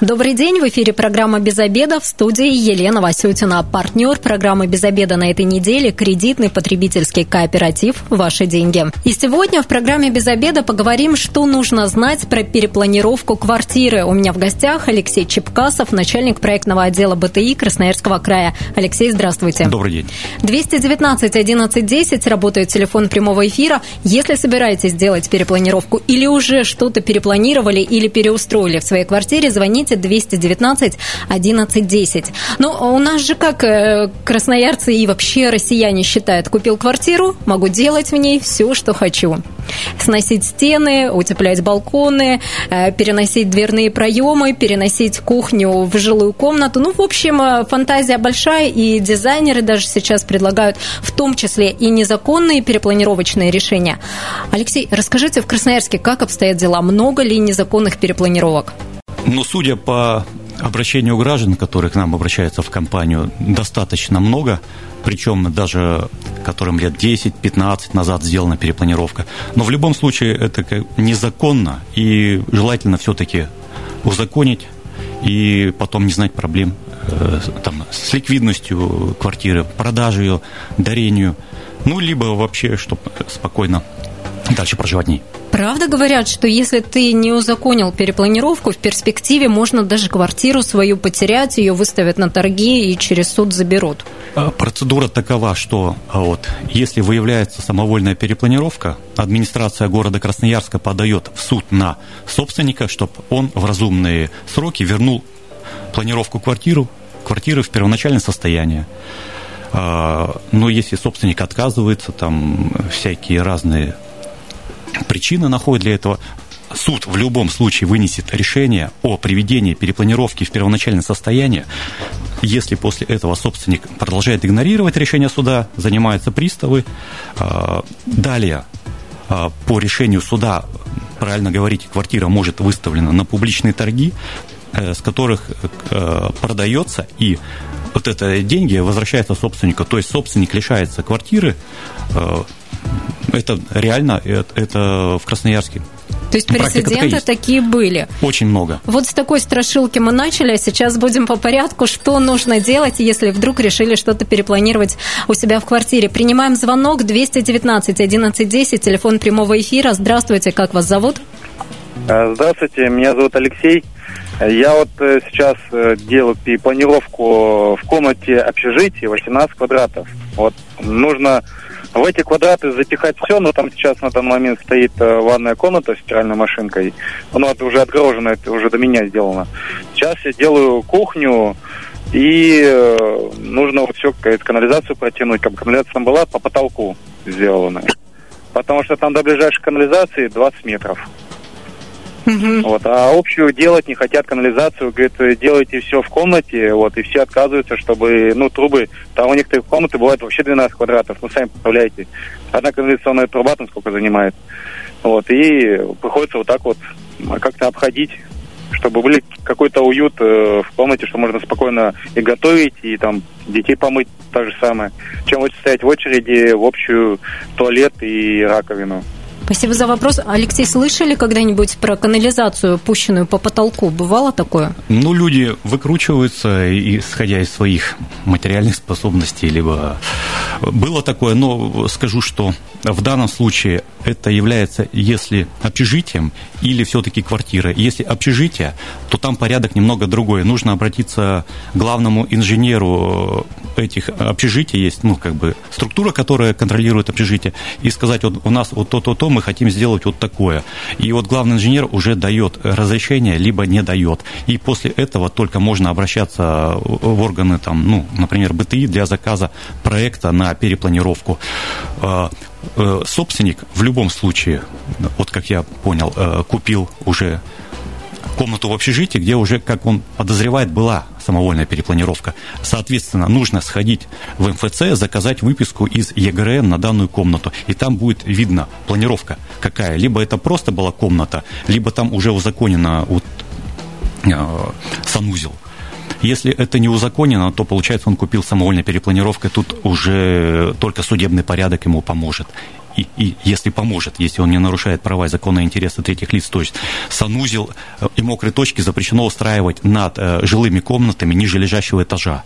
Добрый день, в эфире программа «Без обеда» в студии Елена Васютина. Партнер программы «Без обеда» на этой неделе – кредитный потребительский кооператив «Ваши деньги». И сегодня в программе «Без обеда» поговорим, что нужно знать про перепланировку квартиры. У меня в гостях Алексей Чепкасов, начальник проектного отдела БТИ Красноярского края. Алексей, здравствуйте. Добрый день. 219 11 10 работает телефон прямого эфира. Если собираетесь делать перепланировку или уже что-то перепланировали или переустроили в своей квартире, звоните звоните 219 11 10. Ну, у нас же как э, красноярцы и вообще россияне считают, купил квартиру, могу делать в ней все, что хочу. Сносить стены, утеплять балконы, э, переносить дверные проемы, переносить кухню в жилую комнату. Ну, в общем, э, фантазия большая, и дизайнеры даже сейчас предлагают в том числе и незаконные перепланировочные решения. Алексей, расскажите в Красноярске, как обстоят дела? Много ли незаконных перепланировок? Но судя по обращению граждан, которые к нам обращаются в компанию, достаточно много, причем даже которым лет 10-15 назад сделана перепланировка. Но в любом случае это незаконно, и желательно все-таки узаконить и потом не знать проблем э, там, с ликвидностью квартиры, продажей ее, дарению, ну, либо вообще, чтобы спокойно дальше проживать в ней. Правда говорят, что если ты не узаконил перепланировку, в перспективе можно даже квартиру свою потерять, ее выставят на торги и через суд заберут? А, процедура такова, что а, вот, если выявляется самовольная перепланировка, администрация города Красноярска подает в суд на собственника, чтобы он в разумные сроки вернул планировку квартиру, квартиры в первоначальное состояние. А, но если собственник отказывается, там всякие разные причины находят для этого. Суд в любом случае вынесет решение о приведении перепланировки в первоначальное состояние. Если после этого собственник продолжает игнорировать решение суда, занимаются приставы. А, далее, а, по решению суда, правильно говорить, квартира может выставлена на публичные торги, э, с которых э, продается и вот это деньги возвращаются собственнику. То есть собственник лишается квартиры, э, это реально, это в Красноярске. То есть прецеденты такие были. Очень много. Вот с такой страшилки мы начали, а сейчас будем по порядку. Что нужно делать, если вдруг решили что-то перепланировать у себя в квартире? Принимаем звонок 219 1110, телефон прямого эфира. Здравствуйте, как вас зовут? Э, здравствуйте, меня зовут Алексей. Я вот э, сейчас э, делаю планировку в комнате общежития 18 квадратов. Вот нужно в эти квадраты запихать все, но там сейчас на данный момент стоит э, ванная комната с стиральной машинкой. Она уже отгорожена, это уже до меня сделано. Сейчас я делаю кухню, и нужно вот все, канализацию протянуть. Как канализация там была по потолку сделана. Потому что там до ближайшей канализации 20 метров. Вот, а общую делать не хотят канализацию, говорят, делайте все в комнате, вот, и все отказываются, чтобы, ну, трубы, там у некоторых комнаты бывает вообще 12 квадратов, ну, сами представляете, одна канализационная труба там сколько занимает, вот, и приходится вот так вот как-то обходить, чтобы были какой-то уют э, в комнате, что можно спокойно и готовить, и там детей помыть так же самое, чем вот стоять в очереди в общую туалет и раковину. Спасибо за вопрос. Алексей, слышали когда-нибудь про канализацию, пущенную по потолку? Бывало такое? Ну, люди выкручиваются, исходя из своих материальных способностей, либо было такое, но скажу, что в данном случае это является, если общежитием или все-таки квартира. Если общежитие, то там порядок немного другой. Нужно обратиться к главному инженеру этих общежитий. Есть, ну, как бы структура, которая контролирует общежитие, и сказать, вот у нас вот то-то-то, мы хотим сделать вот такое. И вот главный инженер уже дает разрешение, либо не дает. И после этого только можно обращаться в органы, там, ну, например, БТИ для заказа проекта на перепланировку. А, э, собственник в любом случае, вот как я понял, э, купил уже комнату в общежитии, где уже, как он подозревает, была самовольная перепланировка. Соответственно, нужно сходить в МФЦ, заказать выписку из ЕГРН на данную комнату, и там будет видно планировка какая. Либо это просто была комната, либо там уже узаконено вот, э, санузел. Если это не узаконено, то, получается, он купил самовольной перепланировкой, тут уже только судебный порядок ему поможет и, и если поможет, если он не нарушает права и законные интересы третьих лиц, то есть санузел э, и мокрые точки запрещено устраивать над э, жилыми комнатами ниже лежащего этажа.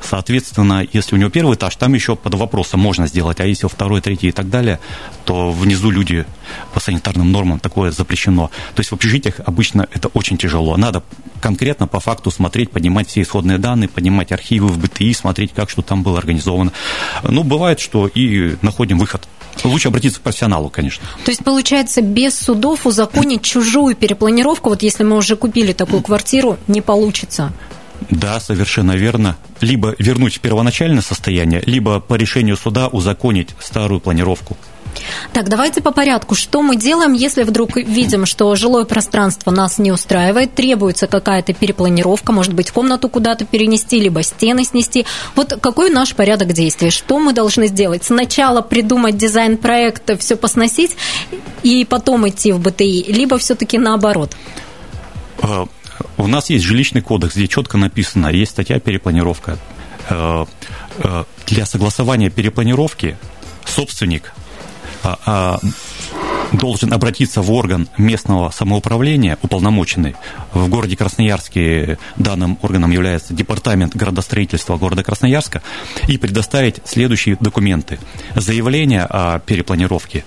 Соответственно, если у него первый этаж, там еще под вопросом можно сделать, а если второй, третий и так далее, то внизу люди по санитарным нормам такое запрещено. То есть в общежитиях обычно это очень тяжело. Надо конкретно по факту смотреть, поднимать все исходные данные, поднимать архивы в БТИ, смотреть, как что там было организовано. Ну, бывает, что и находим выход Лучше обратиться к профессионалу, конечно. То есть, получается, без судов узаконить чужую перепланировку, вот если мы уже купили такую квартиру, не получится? Да, совершенно верно. Либо вернуть в первоначальное состояние, либо по решению суда узаконить старую планировку. Так, давайте по порядку. Что мы делаем, если вдруг видим, что жилое пространство нас не устраивает, требуется какая-то перепланировка, может быть, комнату куда-то перенести, либо стены снести. Вот какой наш порядок действий? Что мы должны сделать? Сначала придумать дизайн проекта, все посносить, и потом идти в БТИ, либо все-таки наоборот? У нас есть жилищный кодекс, где четко написано, есть статья перепланировка. А, а, для согласования перепланировки собственник а, а, должен обратиться в орган местного самоуправления, уполномоченный. В городе Красноярске данным органом является Департамент градостроительства города Красноярска, и предоставить следующие документы. Заявление о перепланировке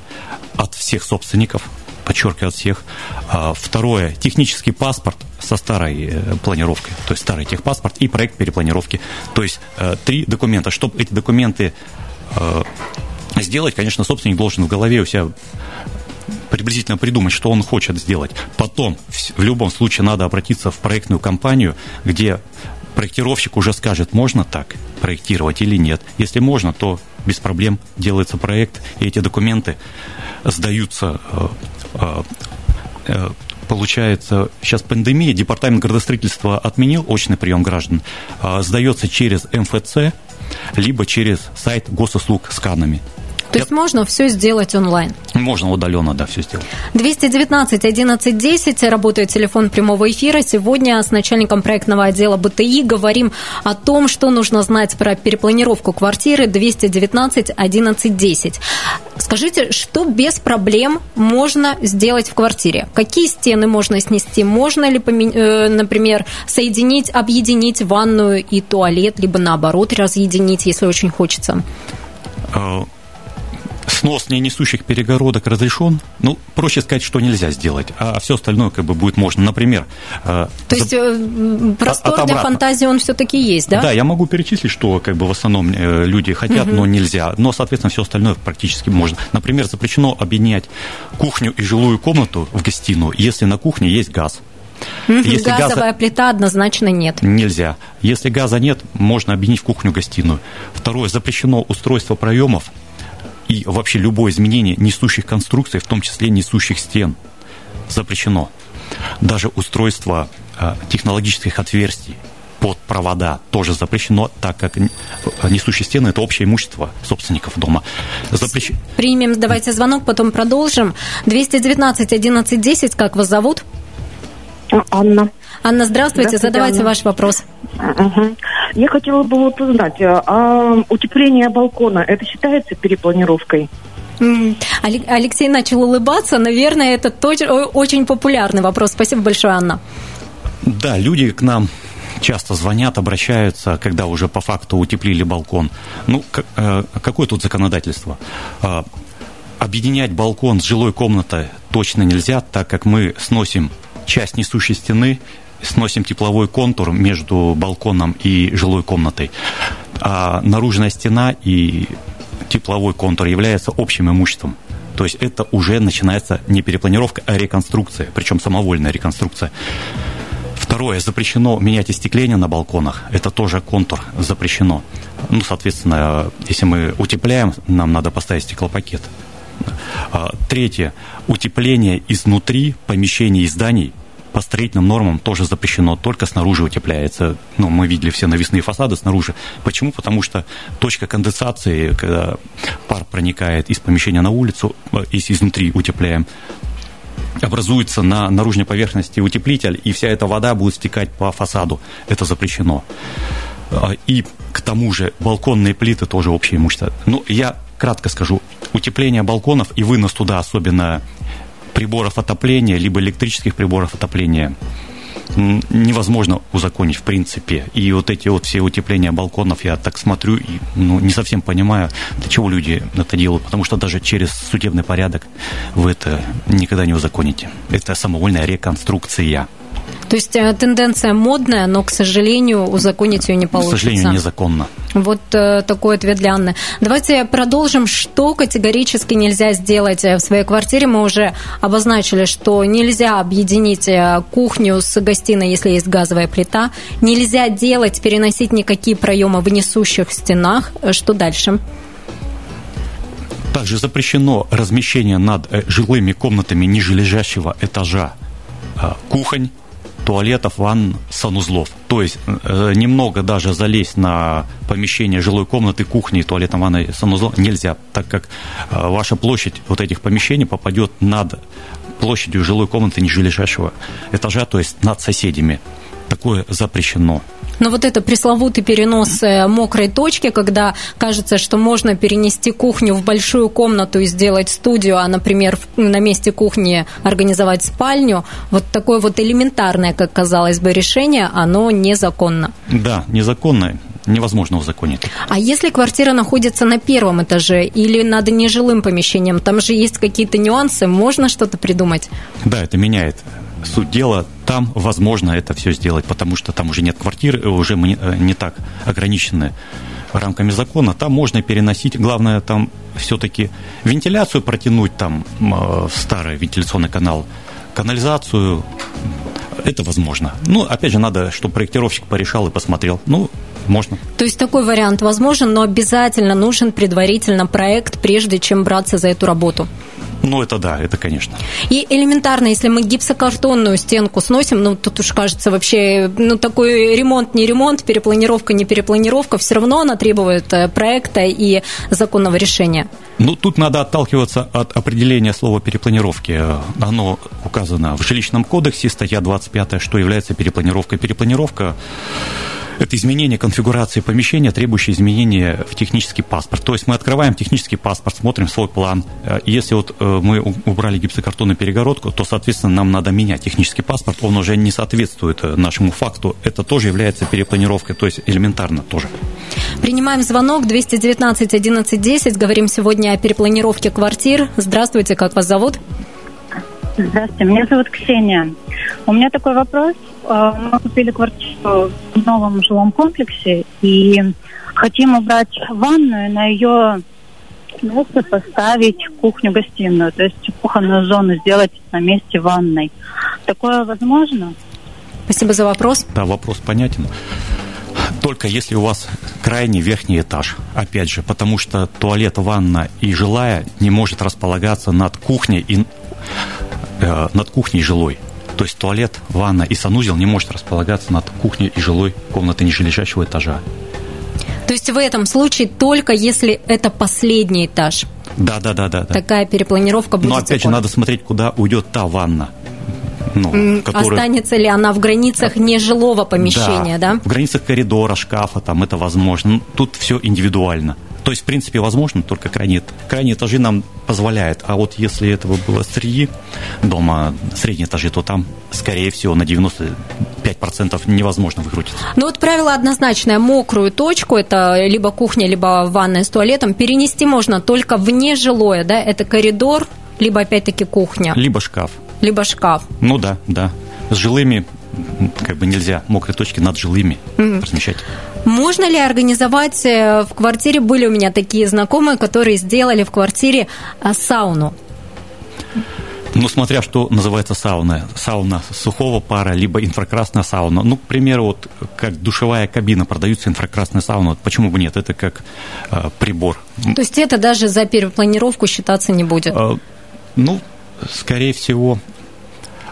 от всех собственников, подчеркиваю, от всех. А, второе, технический паспорт со старой э, планировкой, то есть старый техпаспорт и проект перепланировки. То есть э, три документа. Чтобы эти документы э, сделать, конечно, собственник должен в голове у себя приблизительно придумать, что он хочет сделать. Потом, в любом случае, надо обратиться в проектную компанию, где проектировщик уже скажет, можно так проектировать или нет. Если можно, то без проблем делается проект, и эти документы сдаются получается, сейчас пандемия, департамент градостроительства отменил очный прием граждан, сдается через МФЦ, либо через сайт госуслуг с То есть можно все сделать онлайн? Можно удаленно, да, все сделать. 219 11 10, работает телефон прямого эфира. Сегодня с начальником проектного отдела БТИ говорим о том, что нужно знать про перепланировку квартиры 219 11 10. Скажите, что без проблем можно сделать в квартире? Какие стены можно снести? Можно ли, э, например, соединить, объединить ванную и туалет, либо наоборот разъединить, если очень хочется? А, снос несущих перегородок разрешен. Ну, проще сказать, что нельзя сделать, а все остальное как бы будет можно. Например... Э, То есть за... простор от, для фантазии он все-таки есть, да? Да, я могу перечислить, что как бы в основном э, люди хотят, угу. но нельзя. Но, соответственно, все остальное практически можно. Например, запрещено объединять кухню и жилую комнату в гостиную, если на кухне есть газ. Если Газовая газа... плита однозначно нет. Нельзя. Если газа нет, можно объединить в кухню-гостиную. Второе, запрещено устройство проемов и вообще любое изменение несущих конструкций, в том числе несущих стен, запрещено. Даже устройство э, технологических отверстий под провода тоже запрещено, так как несущие стены – это общее имущество собственников дома. Запрещ... Примем, давайте звонок, потом продолжим. 219 11 10, как вас зовут? Анна. Анна, здравствуйте, здравствуйте задавайте Анна. ваш вопрос. Угу. Я хотела бы вот узнать, а, а утепление балкона, это считается перепланировкой? Алексей начал улыбаться. Наверное, это тоже очень популярный вопрос. Спасибо большое, Анна. Да, люди к нам часто звонят, обращаются, когда уже по факту утеплили балкон. Ну, э, какое тут законодательство? А, объединять балкон с жилой комнатой точно нельзя, так как мы сносим часть несущей стены сносим тепловой контур между балконом и жилой комнатой. А наружная стена и тепловой контур являются общим имуществом. То есть это уже начинается не перепланировка, а реконструкция, причем самовольная реконструкция. Второе, запрещено менять остекление на балконах. Это тоже контур, запрещено. Ну, соответственно, если мы утепляем, нам надо поставить стеклопакет. А, третье, утепление изнутри помещений и зданий по строительным нормам тоже запрещено, только снаружи утепляется. Ну, мы видели все навесные фасады снаружи. Почему? Потому что точка конденсации, когда пар проникает из помещения на улицу, э, если изнутри утепляем, образуется на наружной поверхности утеплитель, и вся эта вода будет стекать по фасаду. Это запрещено. А, и к тому же балконные плиты тоже общее имущество. Ну, я кратко скажу. Утепление балконов и вынос туда, особенно приборов отопления, либо электрических приборов отопления, невозможно узаконить в принципе. И вот эти вот все утепления балконов, я так смотрю и ну, не совсем понимаю, для чего люди это делают, потому что даже через судебный порядок вы это никогда не узаконите. Это самовольная реконструкция. То есть э, тенденция модная, но, к сожалению, узаконить ее не получится. К сожалению, незаконно. Вот э, такой ответ для Анны. Давайте продолжим, что категорически нельзя сделать э, в своей квартире. Мы уже обозначили, что нельзя объединить кухню с гостиной, если есть газовая плита. Нельзя делать, переносить никакие проемы в несущих стенах. Что дальше? Также запрещено размещение над жилыми комнатами нижележащего этажа кухонь, туалетов, ванн, санузлов. То есть э, немного даже залезть на помещение жилой комнаты, кухни, туалета, ванны, санузлов нельзя, так как э, ваша площадь вот этих помещений попадет над площадью жилой комнаты ниже этажа, то есть над соседями. Такое запрещено. Но вот это пресловутый перенос э, мокрой точки, когда кажется, что можно перенести кухню в большую комнату и сделать студию, а, например, на месте кухни организовать спальню, вот такое вот элементарное, как казалось бы, решение, оно незаконно. Да, незаконно невозможно узаконить. А если квартира находится на первом этаже или над нежилым помещением, там же есть какие-то нюансы, можно что-то придумать? Да, это меняет суть дела, там возможно это все сделать, потому что там уже нет квартир, уже мы э, не так ограничены рамками закона, там можно переносить, главное там все-таки вентиляцию протянуть там в старый вентиляционный канал, канализацию, это возможно. Ну, опять же, надо, чтобы проектировщик порешал и посмотрел. Ну, можно. То есть такой вариант возможен, но обязательно нужен предварительно проект, прежде чем браться за эту работу. Ну, это да, это конечно. И элементарно, если мы гипсокартонную стенку сносим, ну, тут уж кажется вообще, ну, такой ремонт, не ремонт, перепланировка, не перепланировка, все равно она требует э, проекта и законного решения. Ну, тут надо отталкиваться от определения слова перепланировки. Оно указано в жилищном кодексе, статья 25, что является перепланировкой. Перепланировка это изменение конфигурации помещения, требующее изменения в технический паспорт. То есть мы открываем технический паспорт, смотрим свой план. Э, если вот э, мы убрали гипсокартонную перегородку, то, соответственно, нам надо менять технический паспорт. Он уже не соответствует э, нашему факту. Это тоже является перепланировкой, то есть элементарно тоже. Принимаем звонок 219 11 10. Говорим сегодня о перепланировке квартир. Здравствуйте, как вас зовут? Здравствуйте, меня зовут Ксения. У меня такой вопрос. Э, мы купили квартиру в новом жилом комплексе и хотим убрать ванную, на ее место поставить кухню-гостиную, то есть кухонную зону сделать на месте ванной. Такое возможно? Спасибо за вопрос. Да, вопрос понятен. Только если у вас крайний верхний этаж, опять же, потому что туалет, ванна и жилая не может располагаться над кухней и э, над кухней жилой. То есть туалет, ванна и санузел не может располагаться над кухней и жилой комнатой нижележащего этажа. То есть в этом случае только если это последний этаж. Да, да, да, да. Такая перепланировка будет. Но опять же надо смотреть, куда уйдет та ванна. Ну, которая... Останется ли она в границах нежилого помещения, да. да? В границах коридора, шкафа, там это возможно. Ну, тут все индивидуально. То есть, в принципе, возможно, только крайние, крайние этажи нам позволяют. А вот если этого было среди дома, средние этажи, то там, скорее всего, на 95% невозможно выкрутиться. Ну вот правило однозначное. Мокрую точку, это либо кухня, либо ванная с туалетом, перенести можно только в нежилое, да? Это коридор, либо опять-таки кухня. Либо шкаф. Либо шкаф. Ну да, да. С жилыми как бы нельзя мокрые точки над жилыми mm-hmm. размещать. Можно ли организовать э, в квартире, были у меня такие знакомые, которые сделали в квартире э, сауну? Ну, смотря что называется сауна. Сауна сухого пара, либо инфракрасная сауна. Ну, к примеру, вот как душевая кабина продаются инфракрасная сауна. Почему бы нет? Это как э, прибор. То есть это даже за перепланировку считаться не будет? Э, ну, скорее всего,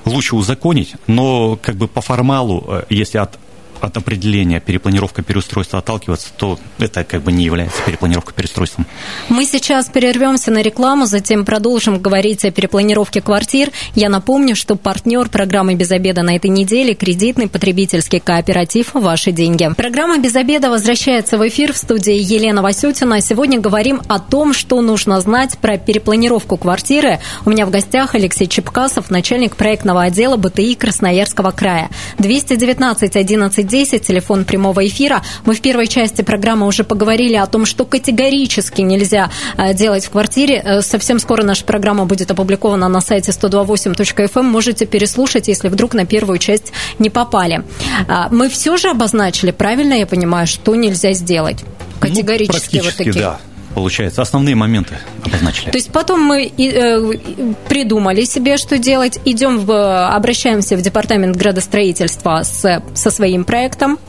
лучше узаконить, но как бы по формалу, э, если от от определения перепланировка переустройства отталкиваться, то это как бы не является перепланировкой переустройством. Мы сейчас прервемся на рекламу, затем продолжим говорить о перепланировке квартир. Я напомню, что партнер программы «Без обеда» на этой неделе – кредитный потребительский кооператив «Ваши деньги». Программа «Без обеда» возвращается в эфир в студии Елена Васютина. Сегодня говорим о том, что нужно знать про перепланировку квартиры. У меня в гостях Алексей Чепкасов, начальник проектного отдела БТИ Красноярского края. 219 11 10, телефон прямого эфира. Мы в первой части программы уже поговорили о том, что категорически нельзя э, делать в квартире. Э, совсем скоро наша программа будет опубликована на сайте 128.fm. Эм. Можете переслушать, если вдруг на первую часть не попали. А, мы все же обозначили, правильно я понимаю, что нельзя сделать? Ну, категорически ну, вот такие. да получается, основные моменты обозначили. То есть потом мы э, придумали себе, что делать, идем в, обращаемся в департамент градостроительства с, со своим проектом,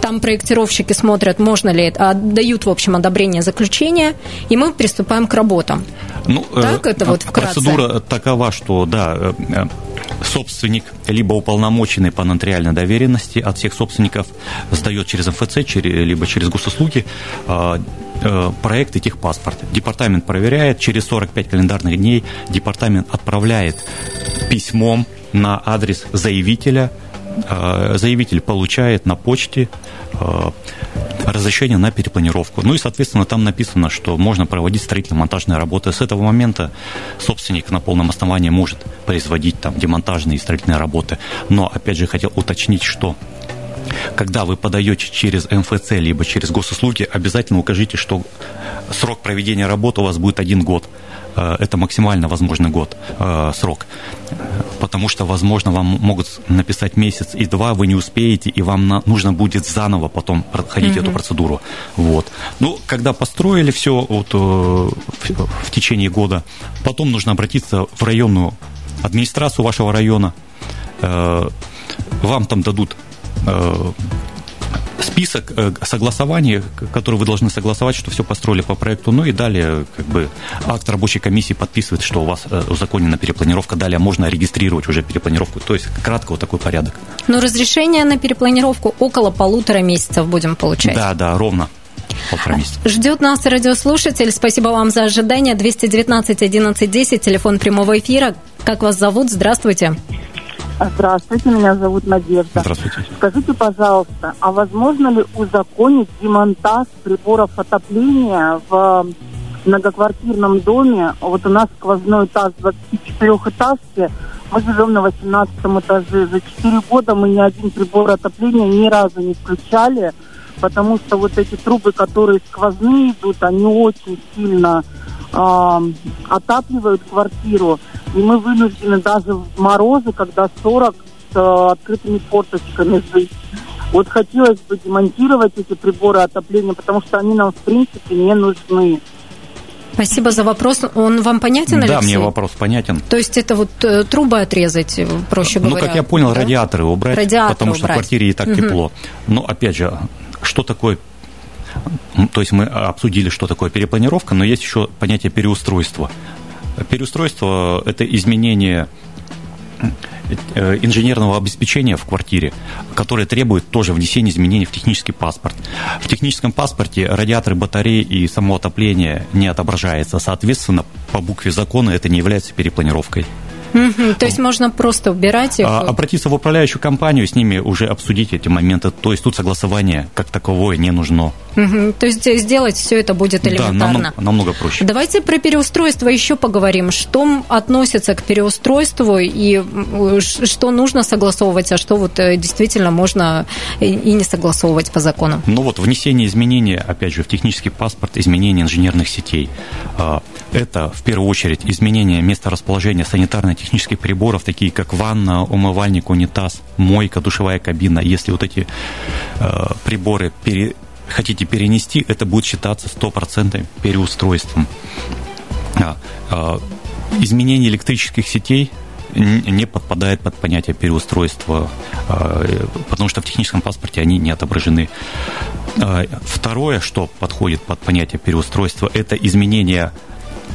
там проектировщики смотрят, можно ли это, дают, в общем, одобрение заключения, и мы приступаем к работам. Ну, э, так это вот вкратце? Процедура такова, что, да, э, собственник, либо уполномоченный по нотариальной доверенности от всех собственников сдает через МФЦ, либо через госуслуги Э, проект и техпаспорт. Департамент проверяет, через 45 календарных дней департамент отправляет письмом на адрес заявителя. Э, заявитель получает на почте э, разрешение на перепланировку. Ну и, соответственно, там написано, что можно проводить строительно-монтажные работы. С этого момента собственник на полном основании может производить там демонтажные и строительные работы. Но, опять же, хотел уточнить, что когда вы подаете через МФЦ либо через госуслуги, обязательно укажите, что срок проведения работы у вас будет один год. Э, это максимально возможный год э, срок. Потому что, возможно, вам могут написать месяц и два, вы не успеете, и вам нужно будет заново потом проходить mm-hmm. эту процедуру. Вот. Ну, когда построили все вот, э, в течение года, потом нужно обратиться в районную администрацию вашего района. Вам там дадут список э, согласований, которые вы должны согласовать, что все построили по проекту. Ну и далее как бы акт рабочей комиссии подписывает, что у вас э, узаконена перепланировка. Далее можно регистрировать уже перепланировку. То есть кратко вот такой порядок. Но разрешение на перепланировку около полутора месяцев будем получать. Да, да, ровно полтора месяца. Ждет нас радиослушатель. Спасибо вам за ожидание. 219 11 10, телефон прямого эфира. Как вас зовут? Здравствуйте. Здравствуйте, меня зовут Надежда. Здравствуйте. Скажите, пожалуйста, а возможно ли узаконить демонтаж приборов отопления в многоквартирном доме? Вот у нас сквозной этаж 24-этажки, мы живем на 18 этаже. За 4 года мы ни один прибор отопления ни разу не включали, потому что вот эти трубы, которые сквозные идут, они очень сильно э, отапливают квартиру. И мы вынуждены даже в морозы, когда 40 с э, открытыми форточками жить. Вот хотелось бы демонтировать эти приборы отопления, потому что они нам, в принципе, не нужны. Спасибо за вопрос. Он вам понятен, Алексей? Да, мне вопрос понятен. То есть это вот э, трубы отрезать, э, проще говоря? Ну, как я понял, да? радиаторы убрать, радиаторы потому что убрать. в квартире и так угу. тепло. Но, опять же, что такое то есть мы обсудили, что такое перепланировка, но есть еще понятие переустройства. Переустройство – это изменение э, инженерного обеспечения в квартире, которое требует тоже внесения изменений в технический паспорт. В техническом паспорте радиаторы, батареи и само отопление не отображается. Соответственно, по букве закона это не является перепланировкой. Угу, то есть можно просто убирать их? А, обратиться в управляющую компанию, с ними уже обсудить эти моменты. То есть тут согласование как таковое не нужно. Угу, то есть сделать все это будет элементарно. Да, намного, намного проще. Давайте про переустройство еще поговорим. Что относится к переустройству и что нужно согласовывать, а что вот э, действительно можно и не согласовывать по закону? Ну вот внесение изменений, опять же, в технический паспорт, изменение инженерных сетей. А, это в первую очередь изменение места расположения санитарной технических приборов, такие как ванна, умывальник, унитаз, мойка, душевая кабина. Если вот эти э, приборы пере, хотите перенести, это будет считаться стопроцентным переустройством. А, а, изменение электрических сетей не подпадает под понятие переустройства, а, потому что в техническом паспорте они не отображены. Второе, что подходит под понятие переустройства, это изменение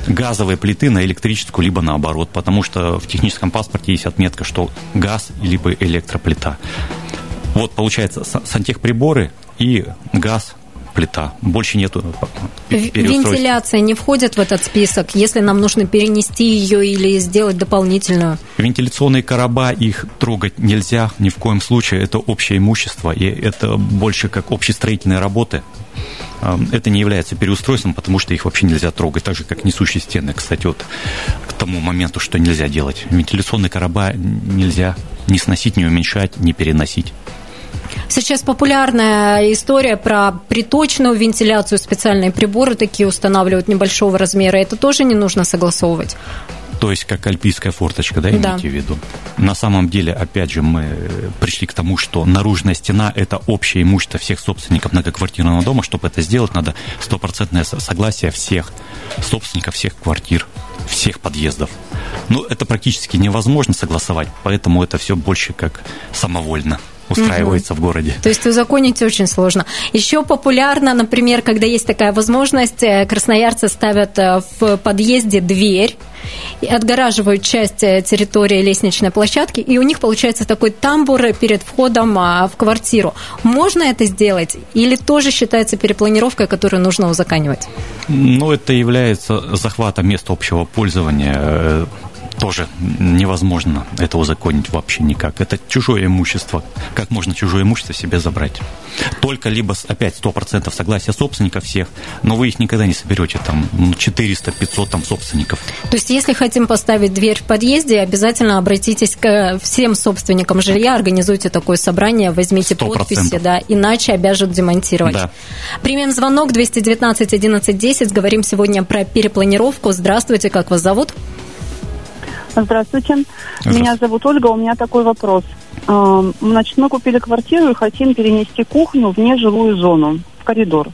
газовой плиты на электрическую, либо наоборот, потому что в техническом паспорте есть отметка, что газ либо электроплита. Вот, получается, сантехприборы и газ, плита. Больше нету Вентиляция не входит в этот список, если нам нужно перенести ее или сделать дополнительную? Вентиляционные короба, их трогать нельзя ни в коем случае. Это общее имущество, и это больше как общестроительные работы. Это не является переустройством, потому что их вообще нельзя трогать, так же, как несущие стены. Кстати, вот к тому моменту, что нельзя делать. Вентиляционные короба нельзя ни сносить, ни уменьшать, ни переносить. Сейчас популярная история про приточную вентиляцию, специальные приборы такие устанавливают небольшого размера. Это тоже не нужно согласовывать? То есть как альпийская форточка, да, имеете да. в виду? На самом деле, опять же, мы пришли к тому, что наружная стена – это общее имущество всех собственников многоквартирного дома. Чтобы это сделать, надо стопроцентное согласие всех собственников всех квартир, всех подъездов. Ну, это практически невозможно согласовать, поэтому это все больше как самовольно устраивается угу. в городе. То есть узаконить очень сложно. Еще популярно, например, когда есть такая возможность, э, красноярцы ставят э, в подъезде дверь, отгораживают часть э, территории лестничной площадки, и у них получается такой тамбур перед входом а, в квартиру. Можно это сделать или тоже считается перепланировкой, которую нужно узаканивать? Ну, это является захватом места общего пользования тоже невозможно это узаконить вообще никак. Это чужое имущество. Как можно чужое имущество себе забрать? Только либо, опять, 100% согласия собственников всех, но вы их никогда не соберете, там, 400-500 ну, там собственников. То есть, если хотим поставить дверь в подъезде, обязательно обратитесь к всем собственникам жилья, организуйте такое собрание, возьмите 100%. подписи, да, иначе обяжут демонтировать. Да. Примем звонок 219 11 10, говорим сегодня про перепланировку. Здравствуйте, как вас зовут? Здравствуйте. Здравствуйте. Меня зовут Ольга. У меня такой вопрос. Эм, значит, мы купили квартиру и хотим перенести кухню в нежилую зону, в коридор.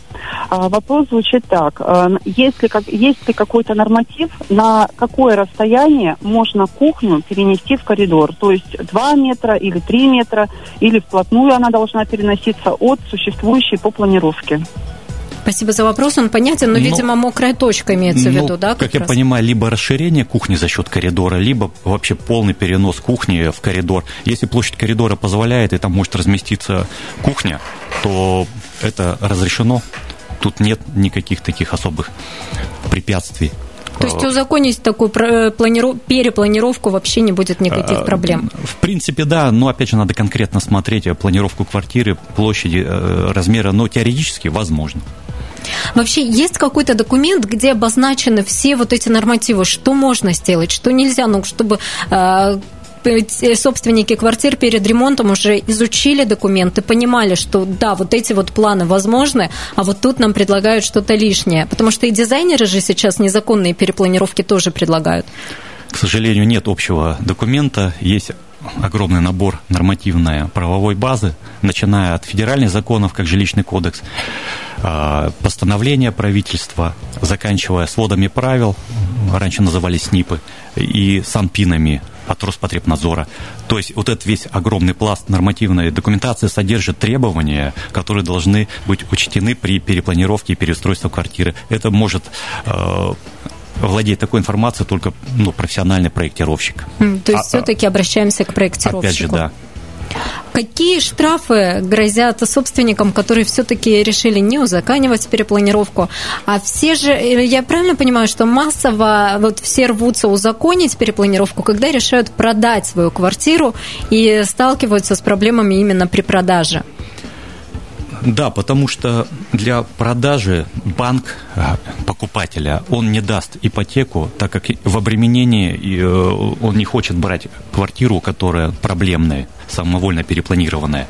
А, вопрос звучит так. Э, есть ли, как, есть ли какой-то норматив, на какое расстояние можно кухню перенести в коридор? То есть 2 метра или 3 метра, или вплотную она должна переноситься от существующей по планировке? Спасибо за вопрос, он понятен, но, но ну, видимо, мокрая точка имеется ну, в виду, да? Как, как я понимаю, либо расширение кухни за счет коридора, либо вообще полный перенос кухни в коридор. Если площадь коридора позволяет, и там может разместиться кухня, то это разрешено. Тут нет никаких таких особых препятствий. То есть узаконить такую э, планиров... перепланировку вообще не будет никаких а, проблем? В принципе, да, но опять же надо конкретно смотреть планировку квартиры, площади, э, размера, но теоретически возможно. Вообще есть какой-то документ, где обозначены все вот эти нормативы, что можно сделать, что нельзя, ну, чтобы э, собственники квартир перед ремонтом уже изучили документы, понимали, что да, вот эти вот планы возможны, а вот тут нам предлагают что-то лишнее. Потому что и дизайнеры же сейчас незаконные перепланировки тоже предлагают. К сожалению, нет общего документа, есть огромный набор нормативной правовой базы, начиная от федеральных законов, как жилищный кодекс, а, постановления правительства, заканчивая сводами правил, раньше назывались СНИПы, и санпинами от Роспотребнадзора. То есть вот этот весь огромный пласт нормативной документации содержит требования, которые должны быть учтены при перепланировке и переустройстве квартиры. Это может э, владеть такой информацией только ну, профессиональный проектировщик. То есть а, все-таки обращаемся к проектировщику. Опять же, да. Какие штрафы грозят собственникам, которые все-таки решили не узаканивать перепланировку? А все же, э, я правильно понимаю, что массово вот все рвутся узаконить перепланировку, когда решают продать свою квартиру и сталкиваются с проблемами именно при продаже? Да, потому что для продажи банк э, покупателя, он не даст ипотеку, так как в обременении э, он не хочет брать квартиру, которая проблемная, самовольно перепланированная.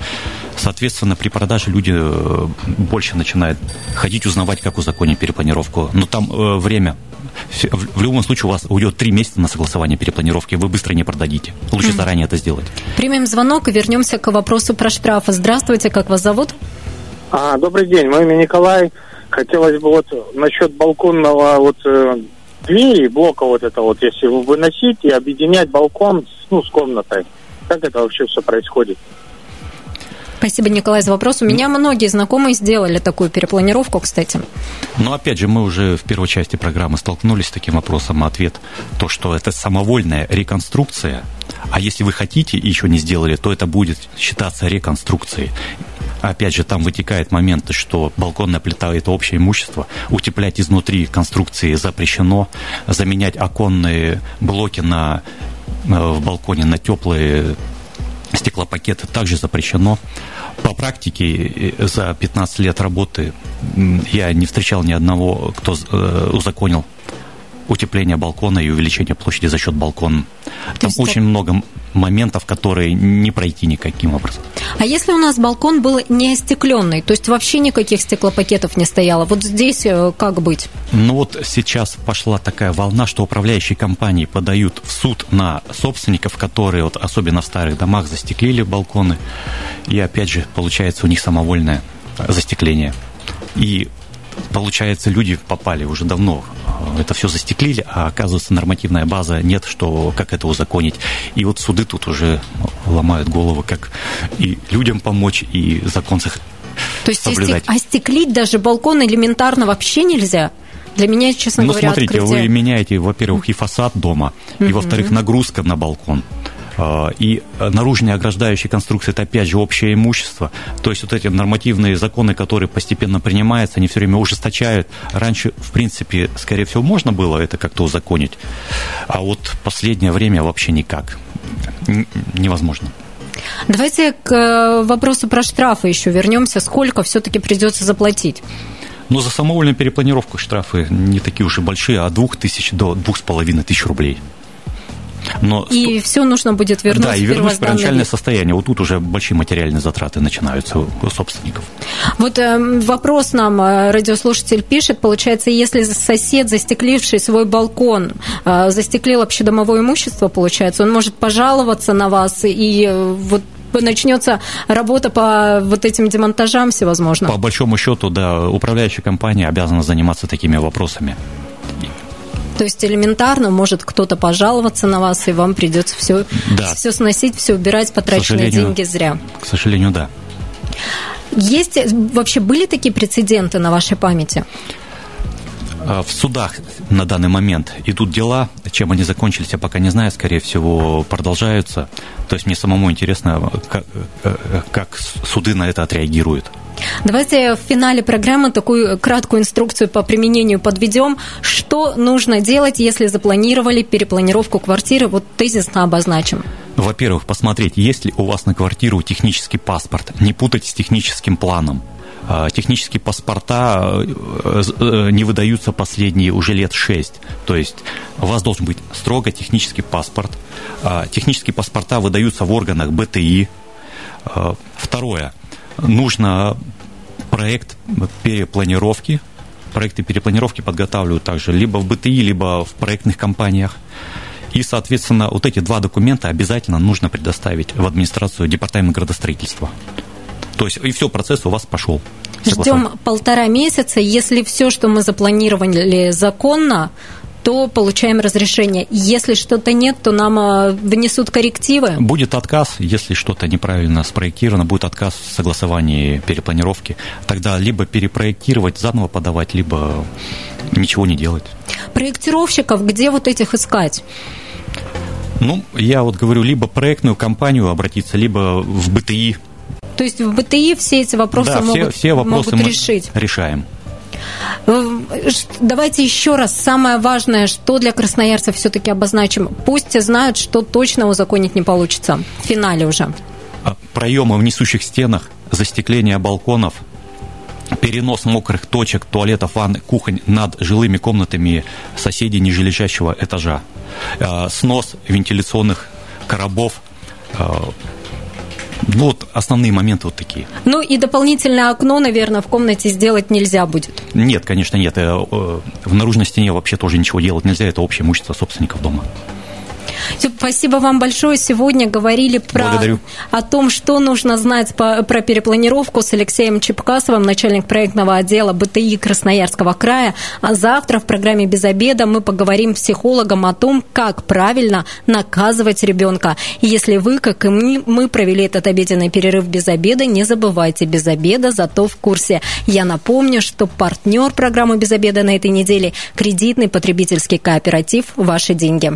Соответственно, при продаже люди э, больше начинают ходить, узнавать, как узаконить перепланировку. Но там время в любом случае у вас уйдет три месяца на согласование перепланировки, вы быстро не продадите. Лучше заранее это сделать. Примем звонок и вернемся к вопросу про штрафы. Здравствуйте, как вас зовут? А, добрый день, мое имя Николай. Хотелось бы вот насчет балконного вот э, двери, блока вот это вот, если выносить и объединять балкон с, ну, с комнатой. Как это вообще все происходит? Спасибо, Николай, за вопрос. У меня многие знакомые сделали такую перепланировку, кстати. Но опять же, мы уже в первой части программы столкнулись с таким вопросом, а ответ то, что это самовольная реконструкция, а если вы хотите и еще не сделали, то это будет считаться реконструкцией. Опять же, там вытекает момент, что балконная плита – это общее имущество. Утеплять изнутри конструкции запрещено. Заменять оконные блоки на, э, в балконе на теплые стеклопакеты также запрещено. По практике э, за 15 лет работы я не встречал ни одного, кто э, узаконил утепление балкона и увеличение площади за счет балкона. Там есть очень много моментов, которые не пройти никаким образом. А если у нас балкон был не остекленный, то есть вообще никаких стеклопакетов не стояло, вот здесь э, как быть? Ну вот сейчас пошла такая волна, что управляющие компании подают в суд на собственников, которые вот особенно в старых домах застеклили балконы, и опять же получается у них самовольное застекление. И получается, люди попали уже давно, это все застеклили, а оказывается, нормативная база нет, что как это узаконить. И вот суды тут уже ломают голову, как и людям помочь, и закон то есть соблюдать. остеклить даже балкон элементарно вообще нельзя? Для меня, честно ну, говоря, смотрите, открытие... вы меняете, во-первых, и фасад дома, и, во-вторых, нагрузка на балкон. А, и наружные ограждающие конструкции – это, опять же, общее имущество. То есть вот эти нормативные законы, которые постепенно принимаются, они все время ужесточают. Раньше, в принципе, скорее всего, можно было это как-то узаконить, а вот последнее время вообще никак. Невозможно. Давайте к э, вопросу про штрафы еще вернемся. Сколько все-таки придется заплатить? Но за самовольную перепланировку штрафы не такие уж и большие, от двух тысяч до двух с половиной тысяч рублей. Но и сто... все нужно будет вернуть Да, и вернуть в первоначальное состояние. Вот тут уже большие материальные затраты начинаются у собственников. Вот э, вопрос нам э, радиослушатель пишет. Получается, если сосед, застекливший свой балкон, э, застеклил общедомовое имущество, получается, он может пожаловаться на вас и э, вот начнется работа по вот этим демонтажам всевозможным? По большому счету, да, управляющая компания обязана заниматься такими вопросами. То есть элементарно может кто-то пожаловаться на вас, и вам придется все, да. все сносить, все убирать, потраченные деньги зря. К сожалению, да. Есть вообще были такие прецеденты на вашей памяти? А, в судах на данный момент идут дела, чем они закончились, я пока не знаю, скорее всего, продолжаются. То есть мне самому интересно, как, э, э, как суды на это отреагируют. Давайте в финале программы такую краткую инструкцию по применению подведем. Что нужно делать, если запланировали перепланировку квартиры? Вот тезисно обозначим. Во-первых, посмотреть, есть ли у вас на квартиру технический паспорт. Не путать с техническим планом. А, технические паспорта э, э, не выдаются последние уже лет шесть. То есть у вас должен быть строго технический паспорт. А, технические паспорта выдаются в органах БТИ. А, второе нужно проект перепланировки. Проекты перепланировки подготавливают также либо в БТИ, либо в проектных компаниях. И, соответственно, вот эти два документа обязательно нужно предоставить в администрацию департамента градостроительства. То есть и все, процесс у вас пошел. Ждем полтора месяца. Если все, что мы запланировали законно, то получаем разрешение. Если что-то нет, то нам внесут коррективы. Будет отказ, если что-то неправильно спроектировано, будет отказ в согласовании перепланировки. Тогда либо перепроектировать, заново подавать, либо ничего не делать. Проектировщиков где вот этих искать? Ну, я вот говорю, либо проектную компанию обратиться, либо в БТИ. То есть в БТИ все эти вопросы да, могут, все, все вопросы могут решить? решаем. Э, давайте еще раз самое важное, что для красноярцев все-таки обозначим. Пусть знают, что точно узаконить не получится. В финале уже. А, проемы в несущих стенах, застекление балконов, перенос мокрых точек, туалетов, ванн, кухонь над жилыми комнатами соседей нижележащего этажа, а, снос вентиляционных коробов, ну, вот основные моменты вот такие. Ну, и дополнительное окно, наверное, в комнате сделать нельзя будет. Нет, конечно, нет. Э, в наружной стене вообще тоже ничего делать нельзя. Это общее имущество собственников дома. Спасибо вам большое. Сегодня говорили про Благодарю. о том, что нужно знать по, про перепланировку с Алексеем Чепкасовым, начальник проектного отдела БТИ Красноярского края. А завтра в программе «Без обеда» мы поговорим с психологом о том, как правильно наказывать ребенка. И если вы, как и мы, мы провели этот обеденный перерыв без обеда, не забывайте, без обеда, зато в курсе. Я напомню, что партнер программы «Без обеда» на этой неделе – кредитный потребительский кооператив «Ваши деньги».